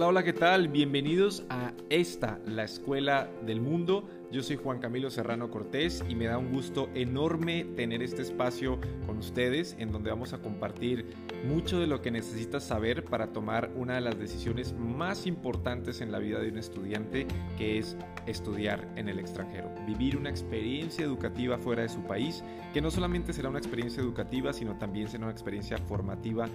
Hola, hola, ¿qué tal? Bienvenidos a esta, la Escuela del Mundo. Yo soy Juan Camilo Serrano Cortés y me da un gusto enorme tener este espacio con ustedes en donde vamos a compartir mucho de lo que necesitas saber para tomar una de las decisiones más importantes en la vida de un estudiante, que es estudiar en el extranjero, vivir una experiencia educativa fuera de su país, que no solamente será una experiencia educativa, sino también será una experiencia formativa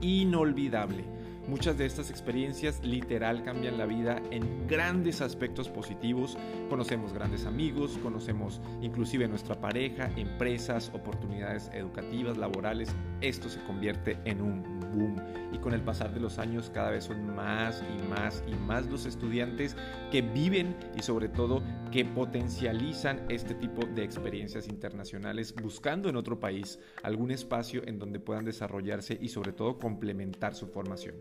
inolvidable. Muchas de estas experiencias literal cambian la vida en grandes aspectos positivos. Conocemos grandes amigos, conocemos inclusive nuestra pareja, empresas, oportunidades educativas, laborales. Esto se convierte en un boom y con el pasar de los años cada vez son más y más y más los estudiantes que viven y sobre todo que potencializan este tipo de experiencias internacionales buscando en otro país algún espacio en donde puedan desarrollarse y sobre todo complementar su formación.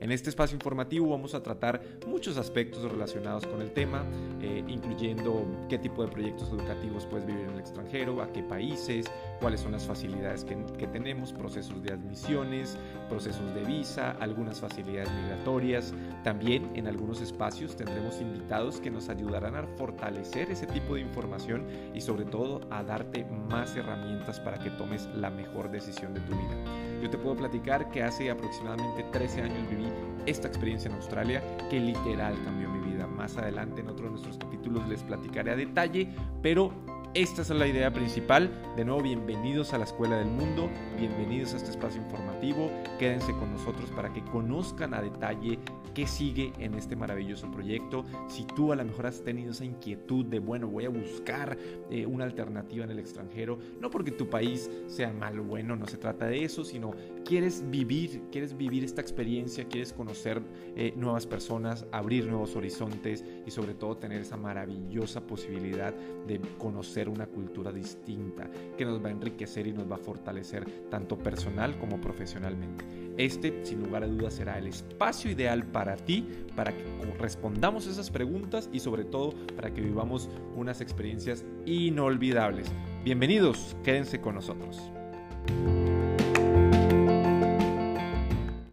En este espacio informativo vamos a tratar muchos aspectos relacionados con el tema, eh, incluyendo qué tipo de proyectos educativos puedes vivir en el extranjero, a qué países, cuáles son las facilidades que, que tenemos, procesos de admisiones, procesos de visa, algunas facilidades migratorias. También en algunos espacios tendremos invitados que nos ayudarán a fortalecer ese tipo de información y sobre todo a darte más herramientas para que tomes la mejor decisión de tu vida. Yo te puedo platicar que hace aproximadamente 13 años viví esta experiencia en Australia que literal cambió mi vida. Más adelante en otro de nuestros capítulos les platicaré a detalle, pero esta es la idea principal. De nuevo, bienvenidos a la Escuela del Mundo, bienvenidos a este espacio informativo. Quédense con nosotros para que conozcan a detalle qué sigue en este maravilloso proyecto. Si tú a lo mejor has tenido esa inquietud de, bueno, voy a buscar eh, una alternativa en el extranjero, no porque tu país sea malo o bueno, no se trata de eso, sino quieres vivir, quieres vivir esta experiencia, quieres conocer eh, nuevas personas, abrir nuevos horizontes y sobre todo tener esa maravillosa posibilidad de conocer una cultura distinta que nos va a enriquecer y nos va a fortalecer tanto personal como profesionalmente. Este, sin lugar a dudas, será el espacio ideal para ti, para que respondamos esas preguntas y sobre todo para que vivamos unas experiencias inolvidables. Bienvenidos, quédense con nosotros.